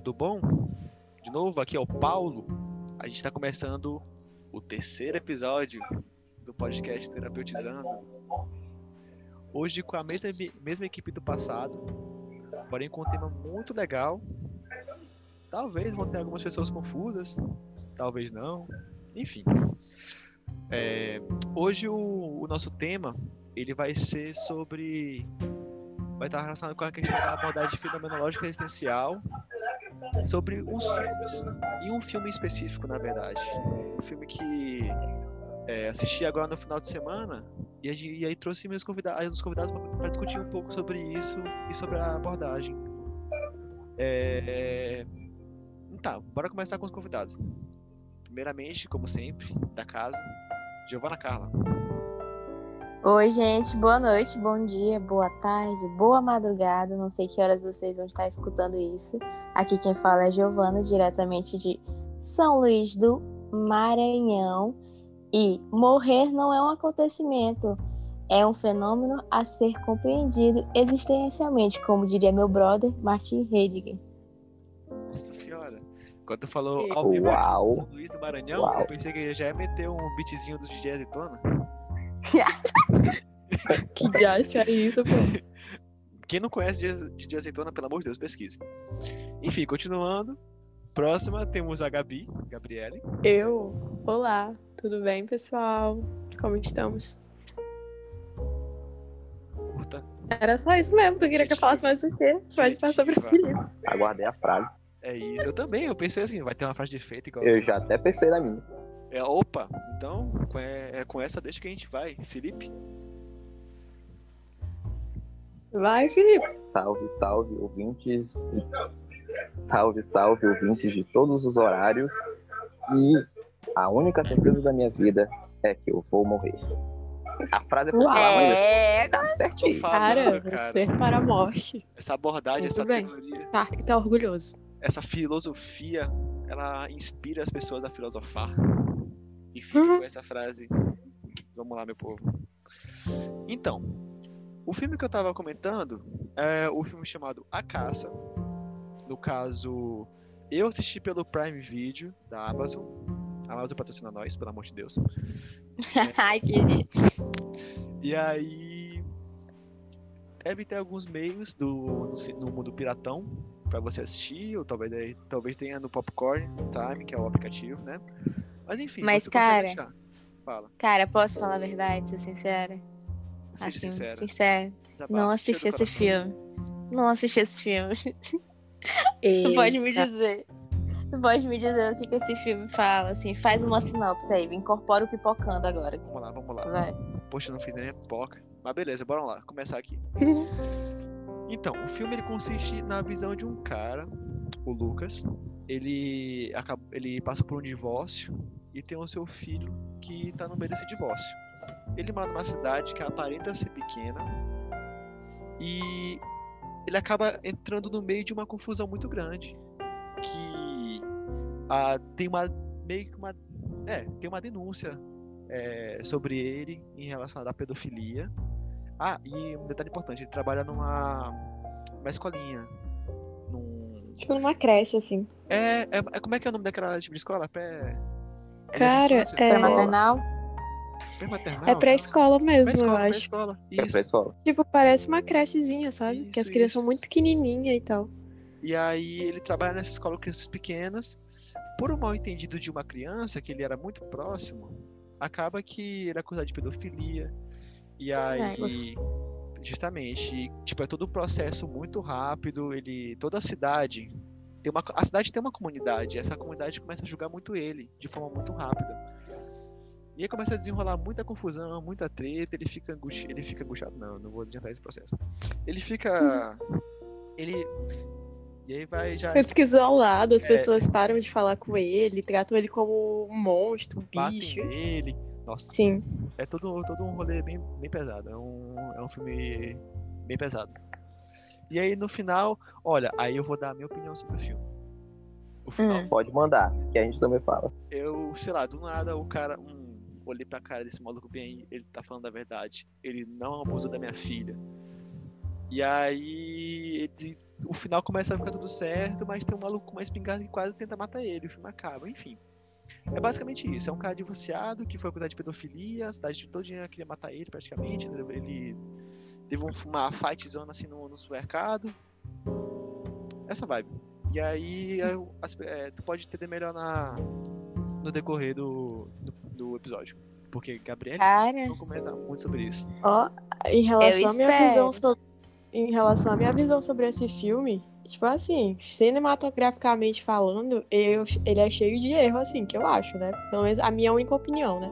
tudo bom? De novo, aqui é o Paulo. A gente está começando o terceiro episódio do podcast Terapeutizando. Hoje com a mesma, mesma equipe do passado, porém com um tema muito legal. Talvez vão ter algumas pessoas confusas, talvez não. Enfim. É, hoje o, o nosso tema ele vai ser sobre vai estar relacionado com a questão da abordagem fenomenológica existencial sobre uns filmes. E um filme específico, na verdade. Um filme que é, assisti agora no final de semana e, e aí trouxe meus convidados, os convidados para discutir um pouco sobre isso e sobre a abordagem. É... Tá, bora começar com os convidados. Primeiramente, como sempre, da casa, Giovana Carla. Oi, gente, boa noite, bom dia, boa tarde, boa madrugada. Não sei que horas vocês vão estar escutando isso. Aqui quem fala é Giovana, diretamente de São Luís do Maranhão. E morrer não é um acontecimento, é um fenômeno a ser compreendido existencialmente, como diria meu brother Martin Heidegger. Nossa senhora. Quando tu falou ao vivo São Luís do Maranhão, Uau. eu pensei que já ia meter um beatzinho do DJ Azeitona. que gacha é isso, pô? Quem não conhece de azeitona, pelo amor de Deus, pesquise. Enfim, continuando. Próxima temos a Gabi, Gabriele. Eu. Olá, tudo bem, pessoal? Como estamos? Curta. Era só isso mesmo, tu queria que eu falasse mais o quê? Pode passar pra Felipe. Aguardei a frase. É isso, eu também, eu pensei assim, vai ter uma frase de efeito igual. Eu já até pensei na minha. É, opa, então é, é com essa deixa que a gente vai. Felipe? Vai, Felipe. Salve, salve, ouvintes. Salve, salve, ouvintes de todos os horários. E a única certeza da minha vida é que eu vou morrer. A frase é pra falar, é, tá certinho. Cara, cara, você para a morte. Essa abordagem, Muito essa bem. teoria. Parte que tá orgulhoso. Essa filosofia, ela inspira as pessoas a filosofar. E fica uhum. com essa frase. Vamos lá, meu povo. Então, o filme que eu tava comentando é o filme chamado A Caça. No caso, eu assisti pelo Prime Video da Amazon. A Amazon patrocina nós, pelo amor de Deus. Ai, que E aí. Deve ter alguns meios do, no, no mundo piratão para você assistir, ou talvez, talvez tenha no Popcorn Time, que é o aplicativo, né? Mas enfim, Mas, cara, Fala. Cara, posso falar a verdade, ser sincera? Seja assim, sincera. sincera. Não assisti esse filme. Não assisti esse filme. Tu pode me dizer. Tu pode me dizer o que, que esse filme fala, assim, faz uma sinopse aí, incorpora o pipocando agora. Vamos lá, vamos lá. Vai. Poxa, não fiz nem a pipoca. Mas beleza, bora lá, começar aqui. então, o filme ele consiste na visão de um cara, o Lucas. Ele, acaba, ele passa por um divórcio e tem o seu filho que tá no meio desse divórcio. Ele mora numa cidade que aparenta ser pequena e ele acaba entrando no meio de uma confusão muito grande que ah, tem uma meio que uma é tem uma denúncia é, sobre ele em relação à pedofilia ah e um detalhe importante ele trabalha numa uma escolinha num tipo numa creche assim é, é, é como é que é o nome daquela tipo de escola pré Cara, é. Pré-maternal? É pré-escola mesmo, pré eu acho. Pré-escola. É pré-escola. Tipo, parece uma crechezinha, sabe? Isso, que as crianças isso. são muito pequenininhas e tal. E aí ele trabalha nessa escola com crianças pequenas. Por um mal entendido de uma criança, que ele era muito próximo, acaba que ele é acusado de pedofilia. E aí. Justamente, tipo, é todo um processo muito rápido. Ele. Toda a cidade tem uma, a cidade tem uma comunidade, essa comunidade começa a julgar muito ele, de forma muito rápida. E aí começa a desenrolar muita confusão, muita treta, ele fica angustiado, ele fica angustiado, não, não vou adiantar esse processo. Ele fica ele e aí vai já Ele fica isolado, as é, pessoas param de falar com ele, tratam ele como um monstro, um bicho. Nele. Nossa. Sim. É todo, todo um rolê bem, bem pesado, é um, é um filme bem pesado. E aí no final, olha, aí eu vou dar a minha opinião sobre o filme. O final. Hum. Pode mandar, que a gente também fala. Eu, sei lá, do nada o cara. Um, olhei pra cara desse maluco bem, ele tá falando a verdade. Ele não abusa da minha filha. E aí ele o final começa a ficar tudo certo, mas tem um maluco com uma espingarda que quase tenta matar ele, o filme acaba, enfim. É basicamente isso, é um cara divorciado que foi acusado de pedofilia, a cidade todinha queria matar ele praticamente, ele teve uma fight zona assim no, no supermercado. Essa vibe. E aí é, tu pode entender melhor na, no decorrer do, do, do episódio. Porque Gabriel não comenta muito sobre isso. Ó, em relação à minha visão sobre, em relação à minha visão sobre esse filme, tipo assim, cinematograficamente falando, eu, ele é cheio de erro, assim, que eu acho, né? Pelo menos a minha única opinião, né?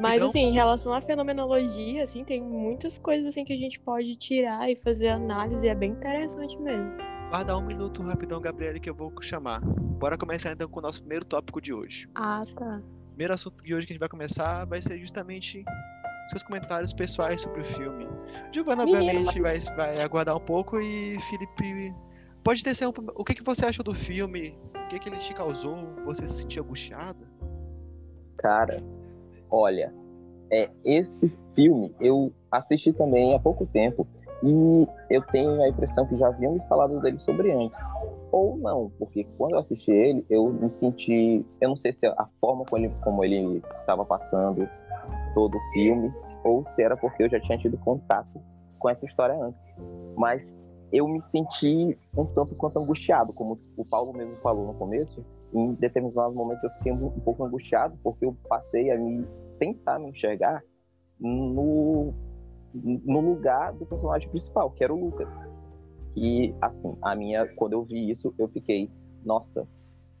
Mas assim, em relação à fenomenologia, assim, tem muitas coisas assim que a gente pode tirar e fazer análise, é bem interessante mesmo. Guarda um minuto rapidão, Gabriele, que eu vou chamar. Bora começar então com o nosso primeiro tópico de hoje. Ah, tá. O primeiro assunto de hoje que a gente vai começar vai ser justamente seus comentários pessoais sobre o filme. Giovanna, obviamente, vai, vai aguardar um pouco e Felipe. Pode ter um... O que, que você achou do filme? O que, que ele te causou? Você se sentiu angustiada? Cara, olha, é, esse filme eu assisti também há pouco tempo e eu tenho a impressão que já haviam me falado dele sobre antes. Ou não, porque quando eu assisti ele, eu me senti. Eu não sei se a forma como ele estava passando todo o filme, ou se era porque eu já tinha tido contato com essa história antes. Mas eu me senti um tanto quanto angustiado, como o Paulo mesmo falou no começo. Em determinados momentos eu fiquei um pouco angustiado, porque eu passei a me tentar me enxergar no no lugar do personagem principal, que era o Lucas. E, assim, a minha, quando eu vi isso, eu fiquei, nossa,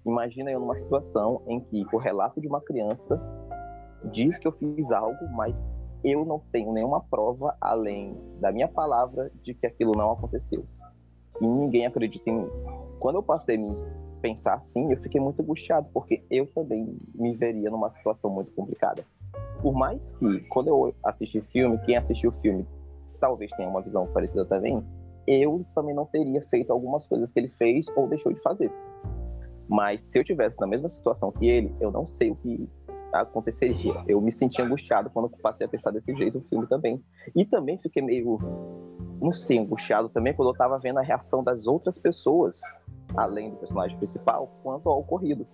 imagina eu numa situação em que o relato de uma criança diz que eu fiz algo, mas eu não tenho nenhuma prova além da minha palavra de que aquilo não aconteceu. E ninguém acredita em mim. Quando eu passei a me pensar assim, eu fiquei muito angustiado, porque eu também me veria numa situação muito complicada por mais que, quando eu assisti filme, quem assistiu o filme talvez tenha uma visão parecida também, eu também não teria feito algumas coisas que ele fez ou deixou de fazer. Mas se eu tivesse na mesma situação que ele, eu não sei o que aconteceria. Eu me senti angustiado quando passei a pensar desse jeito no filme também. E também fiquei meio, não sei, angustiado também quando eu tava vendo a reação das outras pessoas, além do personagem principal, quanto ao ocorrido.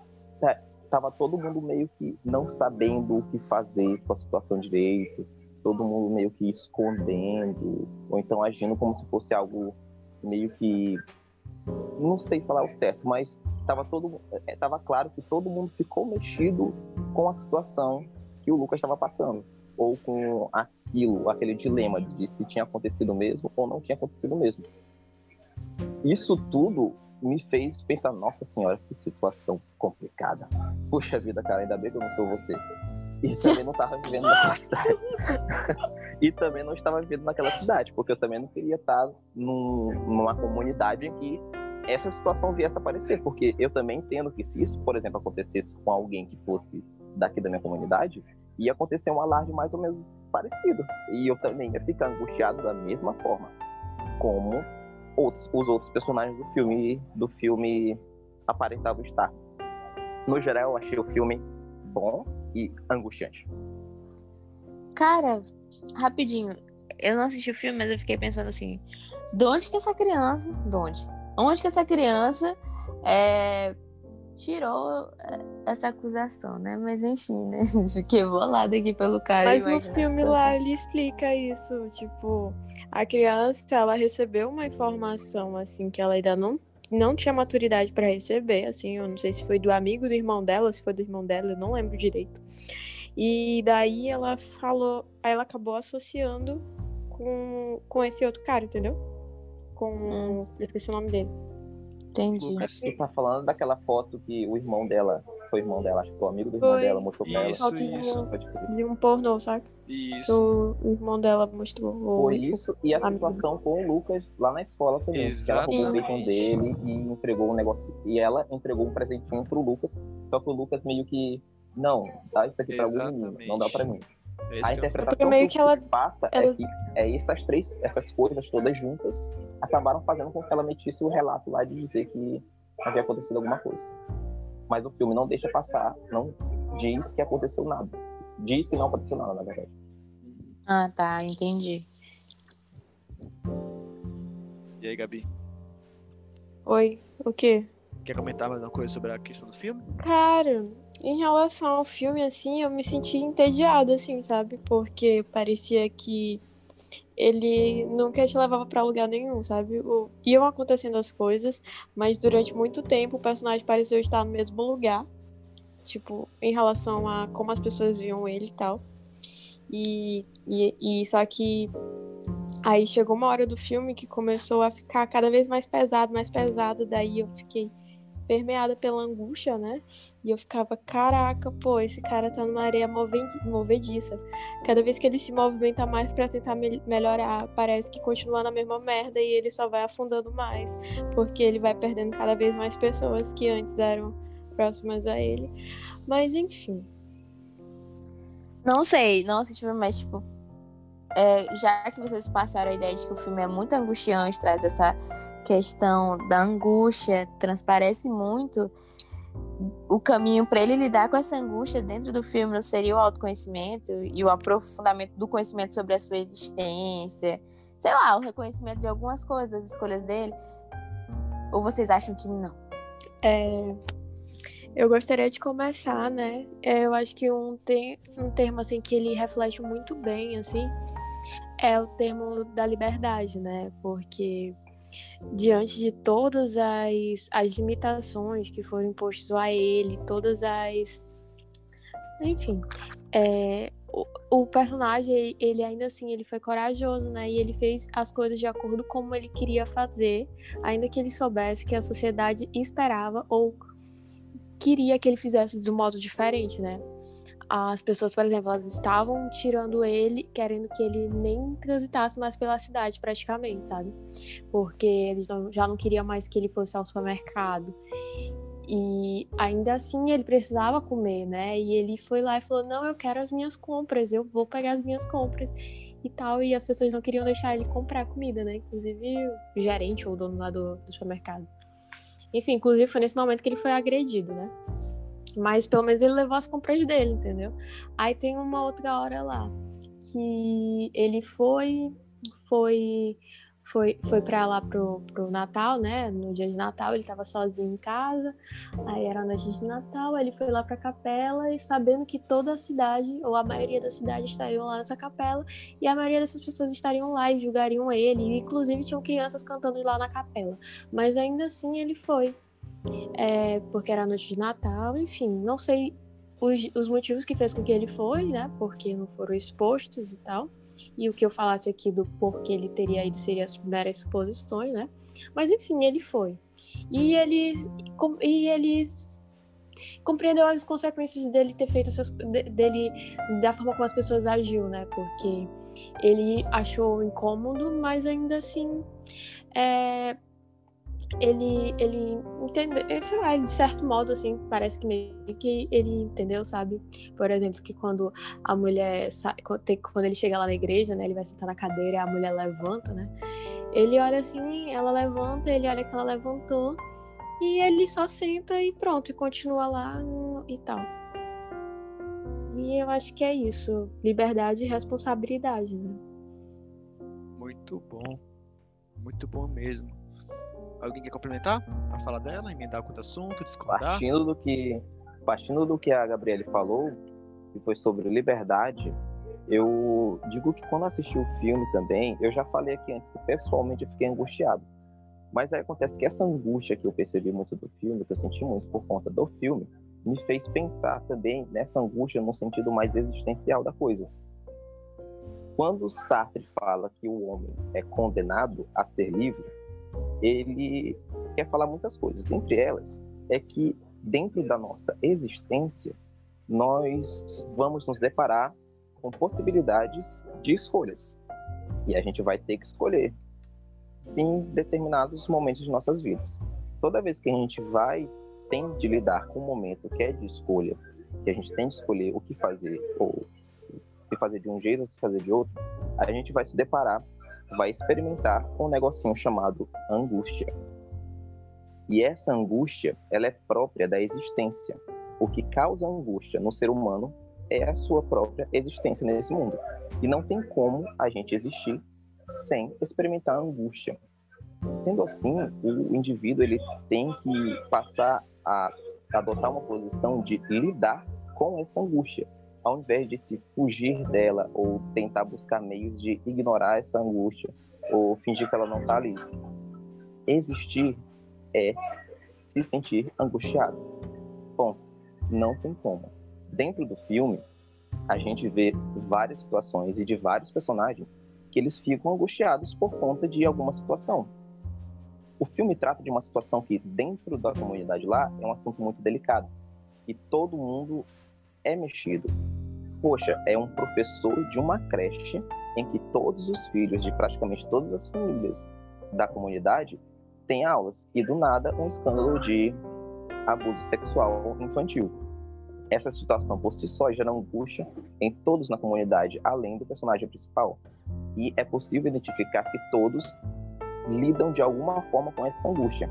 Tava todo mundo meio que não sabendo o que fazer com a situação direito, todo mundo meio que escondendo, ou então agindo como se fosse algo meio que não sei falar o certo, mas estava todo estava é, claro que todo mundo ficou mexido com a situação que o Lucas estava passando ou com aquilo, aquele dilema de se tinha acontecido mesmo ou não tinha acontecido mesmo. Isso tudo me fez pensar, nossa senhora, que situação complicada. Puxa vida, cara, ainda bem que eu não sou você. E também não estava vivendo naquela cidade. e também não estava vivendo naquela cidade, porque eu também não queria estar num, numa comunidade em que essa situação viesse a aparecer, porque eu também entendo que se isso, por exemplo, acontecesse com alguém que fosse daqui da minha comunidade, ia acontecer um alarde mais ou menos parecido. E eu também ia ficar angustiado da mesma forma, como outros, os outros personagens do filme do filme aparentavam estar. No geral, eu achei o filme bom e angustiante. Cara, rapidinho, eu não assisti o filme, mas eu fiquei pensando assim, de onde que essa criança, de onde? Onde que essa criança é, tirou é, essa acusação, né? Mas enfim, né? Fiquei bolada aqui pelo cara. Mas no filme lá ele explica isso, tipo, a criança, ela recebeu uma informação, assim, que ela ainda não, não tinha maturidade para receber, assim, eu não sei se foi do amigo do irmão dela, ou se foi do irmão dela, eu não lembro direito. E daí ela falou, aí ela acabou associando com, com esse outro cara, entendeu? Com. Hum. Eu esqueci o nome dele. Entendi. Lucas, tu tá falando daquela foto que o irmão dela, foi o irmão dela, acho que foi o amigo do irmão foi. dela, mostrou pra isso, ela. Isso, De um pornô, sabe? Isso. O irmão dela mostrou. Foi isso e a situação com o Lucas lá na escola também. Exatamente. Que ela roubou o bacon dele e entregou um negócio. E ela entregou um presentinho pro Lucas. Só que o Lucas meio que. Não, dá isso aqui pra algum menino, não dá pra mim. Esse a interpretação meio que, que ela passa é ela... é que é essas três, essas coisas todas juntas acabaram fazendo com que ela metisse o relato lá de dizer que havia acontecido alguma coisa. Mas o filme não deixa passar, não diz que aconteceu nada. Diz que não aconteceu nada, na verdade. Ah, tá, entendi. E aí, Gabi? Oi, o quê? Quer comentar mais uma coisa sobre a questão do filme? Cara, em relação ao filme, assim, eu me senti entediada, assim, sabe? Porque parecia que ele nunca te levava pra lugar nenhum, sabe? O... Iam acontecendo as coisas, mas durante muito tempo o personagem pareceu estar no mesmo lugar. Tipo, em relação a como as pessoas viam ele e tal. E, e, e só que aí chegou uma hora do filme que começou a ficar cada vez mais pesado, mais pesado. Daí eu fiquei permeada pela angústia, né? E eu ficava, caraca, pô, esse cara tá numa areia movediça. Cada vez que ele se movimenta mais para tentar me melhorar, parece que continua na mesma merda e ele só vai afundando mais, porque ele vai perdendo cada vez mais pessoas que antes eram próximas a ele. Mas enfim. Não sei, não assisti, mas tipo, é, já que vocês passaram a ideia de que o filme é muito angustiante, traz essa questão da angústia, transparece muito o caminho para ele lidar com essa angústia dentro do filme seria o autoconhecimento e o aprofundamento do conhecimento sobre a sua existência, sei lá, o reconhecimento de algumas coisas das escolhas dele? Ou vocês acham que não? É, eu gostaria de começar, né? É, eu acho que um, tem, um termo assim que ele reflete muito bem, assim, é o termo da liberdade, né? Porque diante de todas as, as limitações que foram impostas a ele, todas as. Enfim, é, o, o, personagem, ele ainda assim, ele foi corajoso, né? E ele fez as coisas de acordo como ele queria fazer, ainda que ele soubesse que a sociedade esperava ou queria que ele fizesse de um modo diferente, né? As pessoas, por exemplo, elas estavam tirando ele, querendo que ele nem transitasse mais pela cidade, praticamente, sabe? Porque eles não, já não queriam mais que ele fosse ao supermercado. E ainda assim ele precisava comer, né? E ele foi lá e falou: Não, eu quero as minhas compras, eu vou pegar as minhas compras e tal. E as pessoas não queriam deixar ele comprar comida, né? Inclusive o gerente ou o dono lá do, do supermercado. Enfim, inclusive foi nesse momento que ele foi agredido, né? Mas pelo menos ele levou as compras dele, entendeu? Aí tem uma outra hora lá que ele foi foi foi, foi para lá pro, pro Natal, né? No dia de Natal ele estava sozinho em casa. Aí era noite de Natal, ele foi lá para a capela e sabendo que toda a cidade, ou a maioria da cidade estariam lá nessa capela, e a maioria dessas pessoas estariam lá e julgariam ele, e inclusive tinham crianças cantando lá na capela. Mas ainda assim ele foi é, porque era noite de Natal, enfim, não sei os, os, motivos que fez com que ele foi, né? Porque não foram expostos e tal. E o que eu falasse aqui do porquê ele teria ido seria as meras suposições, né? Mas enfim, ele foi. E ele, e ele compreendeu as consequências dele ter feito essas dele da forma como as pessoas agiu, né? Porque ele achou incômodo, mas ainda assim é, ele, ele entendeu, sei lá, de certo modo, assim, parece que meio que ele entendeu, sabe? Por exemplo, que quando a mulher, quando ele chega lá na igreja, né, ele vai sentar na cadeira e a mulher levanta, né? Ele olha assim, ela levanta, ele olha que ela levantou e ele só senta e pronto, e continua lá e tal. E eu acho que é isso, liberdade e responsabilidade, né? Muito bom, muito bom mesmo. Alguém quer complementar a fala dela, emendar outro assunto, discordar? Partindo do que, partindo do que a Gabriele falou, que foi sobre liberdade, eu digo que quando assisti o filme também, eu já falei aqui antes que pessoalmente eu fiquei angustiado. Mas aí acontece que essa angústia que eu percebi muito do filme, que eu senti muito por conta do filme, me fez pensar também nessa angústia no sentido mais existencial da coisa. Quando Sartre fala que o homem é condenado a ser livre, ele quer falar muitas coisas. Entre elas, é que dentro da nossa existência, nós vamos nos deparar com possibilidades de escolhas. E a gente vai ter que escolher em determinados momentos de nossas vidas. Toda vez que a gente vai, tem de lidar com um momento que é de escolha, que a gente tem de escolher o que fazer, ou se fazer de um jeito ou se fazer de outro, a gente vai se deparar vai experimentar um negocinho chamado angústia. E essa angústia, ela é própria da existência. O que causa angústia no ser humano é a sua própria existência nesse mundo. E não tem como a gente existir sem experimentar angústia. Sendo assim, o indivíduo ele tem que passar a adotar uma posição de lidar com essa angústia, ao invés de se fugir dela ou tentar buscar meios de ignorar essa angústia ou fingir que ela não está ali. Existir é se sentir angustiado. Bom, não tem como. Dentro do filme, a gente vê várias situações e de vários personagens que eles ficam angustiados por conta de alguma situação. O filme trata de uma situação que, dentro da comunidade lá, é um assunto muito delicado. E todo mundo é mexido. Poxa, é um professor de uma creche em que todos os filhos de praticamente todas as famílias da comunidade têm aulas. E do nada, um escândalo de abuso sexual infantil. Essa situação por si só gera angústia em todos na comunidade, além do personagem principal. E é possível identificar que todos lidam de alguma forma com essa angústia.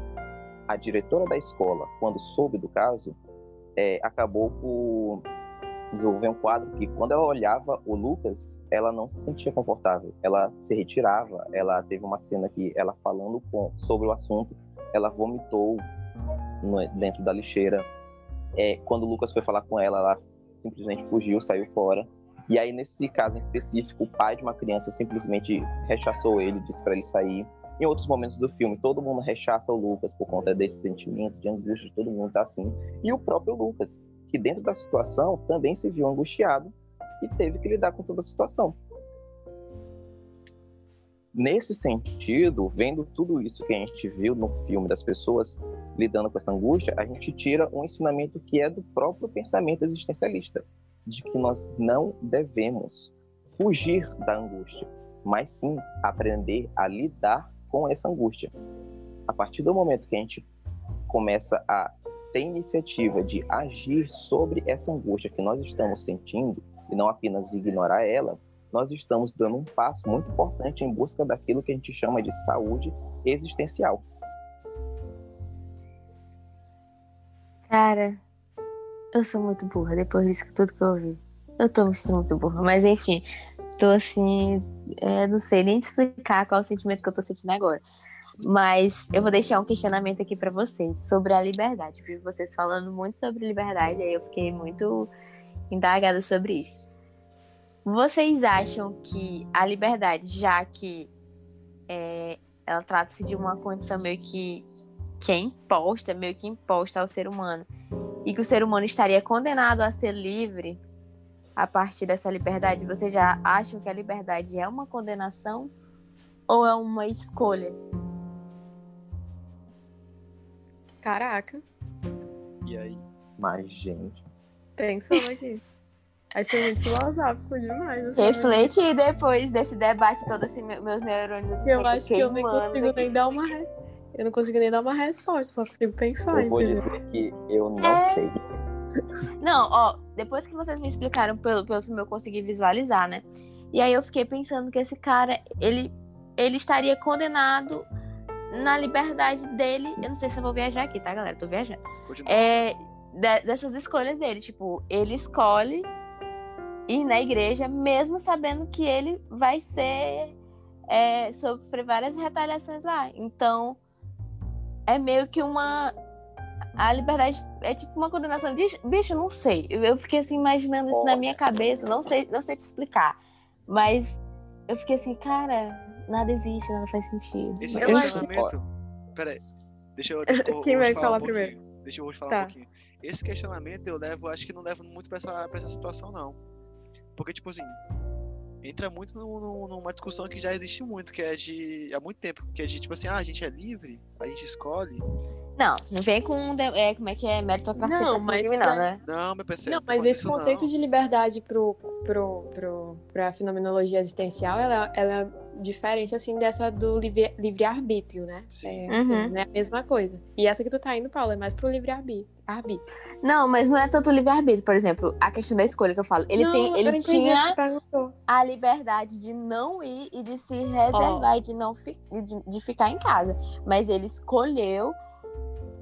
A diretora da escola, quando soube do caso, é, acabou por desenvolver um quadro que, quando ela olhava o Lucas, ela não se sentia confortável. Ela se retirava. Ela teve uma cena que, ela falando com, sobre o assunto, ela vomitou no, dentro da lixeira. É, quando o Lucas foi falar com ela, ela simplesmente fugiu, saiu fora. E aí, nesse caso em específico, o pai de uma criança simplesmente rechaçou ele, disse para ele sair. Em outros momentos do filme, todo mundo rechaça o Lucas por conta desse sentimento de angústia, todo mundo tá assim. E o próprio Lucas, que dentro da situação também se viu angustiado e teve que lidar com toda a situação. Nesse sentido, vendo tudo isso que a gente viu no filme das pessoas lidando com essa angústia, a gente tira um ensinamento que é do próprio pensamento existencialista, de que nós não devemos fugir da angústia, mas sim aprender a lidar com essa angústia. A partir do momento que a gente começa a ter iniciativa de agir sobre essa angústia que nós estamos sentindo e não apenas ignorar ela, nós estamos dando um passo muito importante em busca daquilo que a gente chama de saúde existencial. Cara, eu sou muito burra depois disso tudo que eu ouvi. Eu tô me sentindo muito burra, mas enfim, tô assim, é, não sei nem explicar qual o sentimento que eu tô sentindo agora. Mas eu vou deixar um questionamento aqui para vocês sobre a liberdade. Vi vocês falando muito sobre liberdade, aí eu fiquei muito indagada sobre isso. Vocês acham que a liberdade, já que é, ela trata-se de uma condição meio que, que é imposta, meio que imposta ao ser humano, e que o ser humano estaria condenado a ser livre a partir dessa liberdade, vocês já acham que a liberdade é uma condenação ou é uma escolha? Caraca. E aí? Mas, gente. Pensando aqui. Achei muito filosófico demais. Assim, Reflete depois desse debate todo, assim, meus neurônios assim, Eu acho que eu nem consigo nem dar uma re... Eu não consigo nem dar uma resposta, só consigo pensar. Eu vou entendeu? dizer que eu não É. sei. Não, ó, depois que vocês me explicaram pelo, pelo que eu consegui visualizar, né? E aí eu fiquei pensando que esse cara, ele, ele estaria condenado na liberdade dele. Eu não sei se eu vou viajar aqui, tá, galera? Eu tô viajando. Continua. É, de- dessas escolhas dele. Tipo, ele escolhe ir na igreja, mesmo sabendo que ele vai ser. é, sofrer várias retaliações lá. Então, é meio que uma. A liberdade é tipo uma condenação. Bicho, bicho não sei. Eu, eu fiquei assim, imaginando isso na minha cabeça. Não sei, não sei te explicar. Mas eu fiquei assim, cara, nada existe, nada faz sentido. Esse Eu acho- questionamento. Peraí. Deixa eu. Deixa eu Quem vai falar falar um pouquinho. primeiro? Deixa eu vou te falar Tá. um pouquinho. Esse questionamento eu levo, acho que não levo muito pra essa, pra essa situação, não. Porque, tipo assim, entra muito no- no- numa discussão que já existe muito, que é de. há muito tempo, que é de tipo assim, ah, a gente é livre, a gente escolhe. Não, não vem com. de- É, como é que é? Meritocracia Não, mas pra- né? Não, meu parceiro. Não, mas esse conceito não. de liberdade pro, pro, pro, pra fenomenologia existencial, ela, ela é diferente, assim, dessa do livre- livre-arbítrio, né? Sim. É, Uhum. não é a mesma coisa. E essa que tu tá indo, Paulo, é mais pro livre-arbítrio. arbítrio. Não, mas não é tanto livre-arbítrio. Por exemplo, a questão da escolha que eu falo. Ele, Não, tem, ele tinha a liberdade de não ir e de se reservar e de não fi- de, de ficar em casa. Mas ele escolheu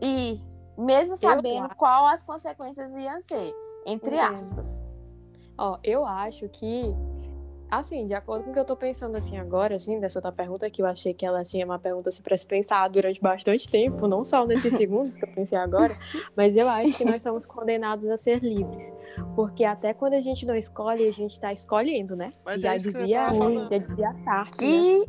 ir, mesmo sabendo qual as consequências iam ser. Entre Entendo. aspas. Ó, eu acho que Assim, de acordo com o que eu tô pensando assim agora, assim, dessa tua pergunta, que eu achei que ela tinha uma pergunta assim pra se pensar durante bastante tempo, não só nesse segundo que eu pensei agora, mas eu acho que nós somos condenados a ser livres. Porque até quando a gente não escolhe, a gente tá escolhendo, né? Mas já é isso que eu dizia, já dizia Sartre. né? E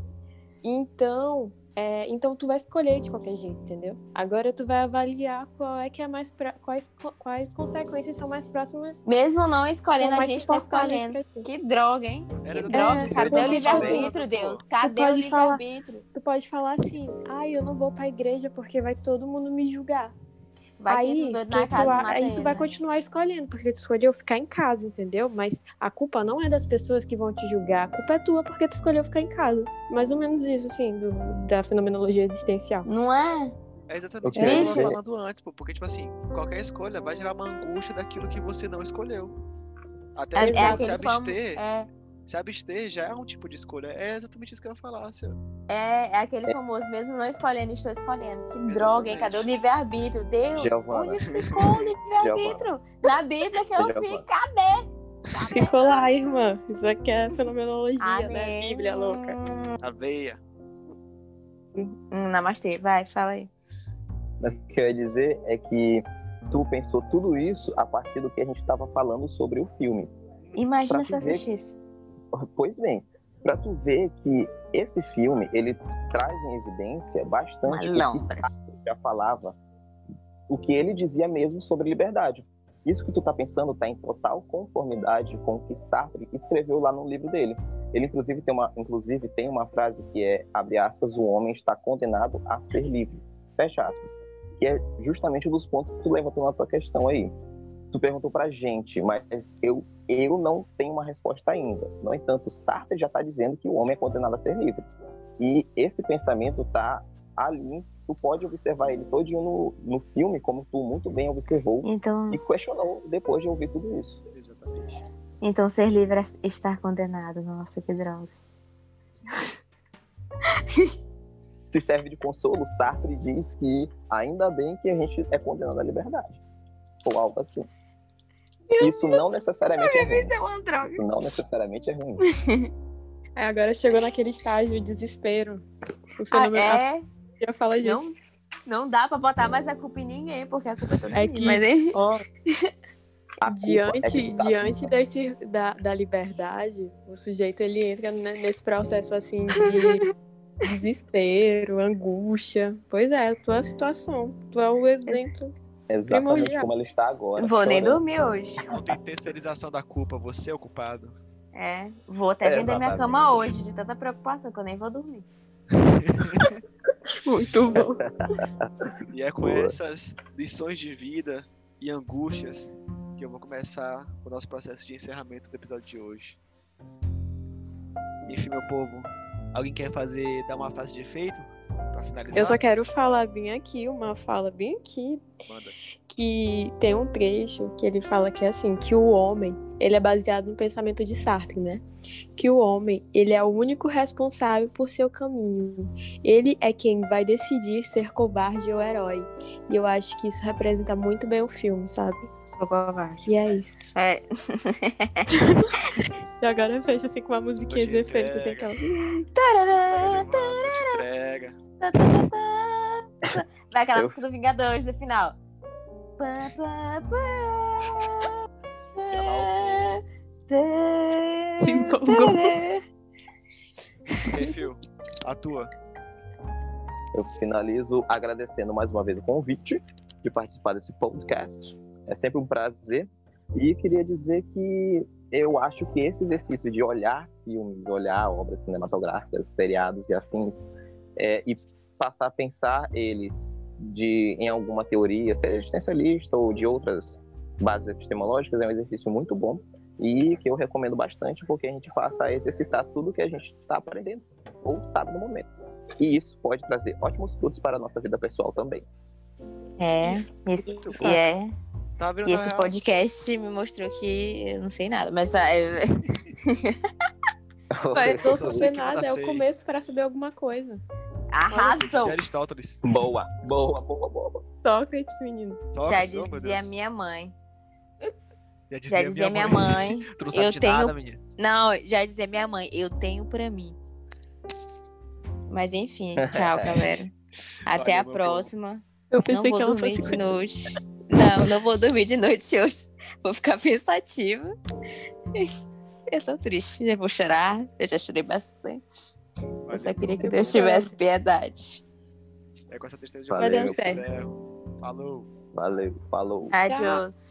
Então, é, então tu vai escolher de qualquer jeito, entendeu? Agora tu vai avaliar qual é que é mais pra- quais, quais consequências são mais próximas. mesmo não escolhendo, a gente tá escolhendo. Que droga, hein? Era Que droga. isso, Cadê o livre-arbítrio, Deus? Cadê o livre-arbítrio? Tu pode falar assim, ai, eu não vou pra igreja porque vai todo mundo me julgar. Vai aí, que na tu, casa e a- aí ele, tu vai né? continuar escolhendo, porque tu escolheu ficar em casa, entendeu? Mas a culpa não é das pessoas que vão te julgar, a culpa é tua porque tu escolheu ficar em casa. Mais ou menos isso, assim, do- da fenomenologia existencial. Não é? É exatamente Eu isso que eu tava dizer- falando antes, pô. Porque, tipo assim, qualquer escolha vai gerar uma angústia daquilo que você não escolheu. Até É, é se abster, é, se abster já é um tipo de escolha. É exatamente isso que eu ia falar, senhor. é, é aquele famoso, mesmo não escolhendo, estou escolhendo. Que droga, hein? Exatamente. Cadê o livre-arbítrio? Deus, Giovana. onde ficou o livre-arbítrio? Na Bíblia que eu vi, Giovana. cadê? Cadê? Ficou lá, irmã. Isso aqui é fenomenologia, né? Amém. Bíblia louca. Aveia. Hum, namastê, vai, fala aí. Mas o que eu ia dizer é que tu pensou tudo isso a partir do que a gente estava falando sobre o filme. Imagina Pra se assistisse. Pois bem, para tu ver que esse filme ele traz em evidência bastante o que. Sartre já falava, o que ele dizia mesmo sobre liberdade. Isso que tu tá pensando tá em total conformidade com o que Sartre escreveu lá no livro dele. Ele inclusive tem uma, inclusive tem uma frase que é abre aspas, o homem está condenado a ser livre. Fecha aspas. Que é justamente um dos pontos que tu levantou na tua questão aí. Tu perguntou pra gente, mas eu eu não tenho uma resposta ainda. No entanto, Sartre já está dizendo que o homem é condenado a ser livre. E esse pensamento está ali, tu pode observar ele todinho no, no filme, como tu muito bem observou, Então, e questionou depois de ouvir tudo isso. Exatamente. então ser livre é estar condenado. Nossa, que droga. Se serve de consolo, Sartre diz que ainda bem que a gente é condenado à liberdade. Ou algo assim. Isso não necessariamente é ruim. é uma droga. Isso não necessariamente é ruim. Aí agora chegou naquele estágio de desespero. O Ah, fenômeno. é, A fala disso. não, não dá pra botar mais a culpa em ninguém, porque a culpa é toda É que- Mas enfim. Ó, A culpa diante, é tá- diante desse, da, da liberdade, o sujeito ele entra nesse processo assim de desespero, angústia. Pois é, a tua situação. Tu é o exemplo. Exatamente primordial. como ela está agora. Vou nem chorando. dormir hoje. Não tem terceirização da culpa, você é o culpado. É, vou até É, vender minha cama hoje, de tanta preocupação que eu nem vou dormir. Muito bom. E é com Boa. essas lições de vida e angústias que eu vou começar o nosso processo de encerramento do episódio de hoje. Enfim, meu povo, alguém quer fazer, dar uma frase de efeito pra finalizar? Eu só quero falar bem aqui, uma fala bem aqui, Manda. que tem um trecho que ele fala que é assim, que o homem, ele é baseado no pensamento de Sartre, né? Que o homem, ele é o único responsável por seu caminho. Ele é quem vai decidir ser covarde ou herói. E eu acho que isso representa muito bem o filme, sabe? Sou covarde. E é isso. É, E agora fecha assim com uma musiquinha de efeito, assim, aquela... tarará, tá, tá, tá, tá, tá. Vai aquela Eu- música do Vingadores no final. Pá, pá, pá, Se empolgou. tarará. Fio, a tua. Eu finalizo agradecendo mais uma vez o convite de participar desse podcast. É sempre um prazer. E queria dizer que eu acho que esse exercício de olhar filmes, olhar obras cinematográficas, seriados e afins, é, e passar a pensar eles de, em alguma teoria, seja existencialista ou de outras bases epistemológicas, é um exercício muito bom e que eu recomendo bastante porque a gente passa a exercitar tudo que a gente está aprendendo ou sabe no momento. E isso pode trazer ótimos frutos para a nossa vida pessoal também. É, Muito e é, Tá e esse real. podcast me mostrou que eu não sei nada, mas vai. Vai, não sei saber que nada é o começo para saber alguma coisa. Arrasou! Aristóteles. boa, boa, boa, boa. Sócrates, menino. Só Já oh, dizia Deus. minha mãe. Já Já dizia minha mãe. Tu não sabe eu de tenho- nada, menina. Não, já dizia minha mãe, eu tenho pra mim. Mas enfim, tchau, galera. Até Valeu, a próxima. Eu Não pensei vou que ela dormir fosse de noite. Não, não vou dormir de noite hoje. Vou ficar pensativa. Eu tô triste, já vou chorar. Eu já chorei bastante. Eu só Valeu. queria que Eu Deus tivesse piedade. É com essa tristeza de Valeu. eu encerro. Falou. Valeu, falou. Adiós.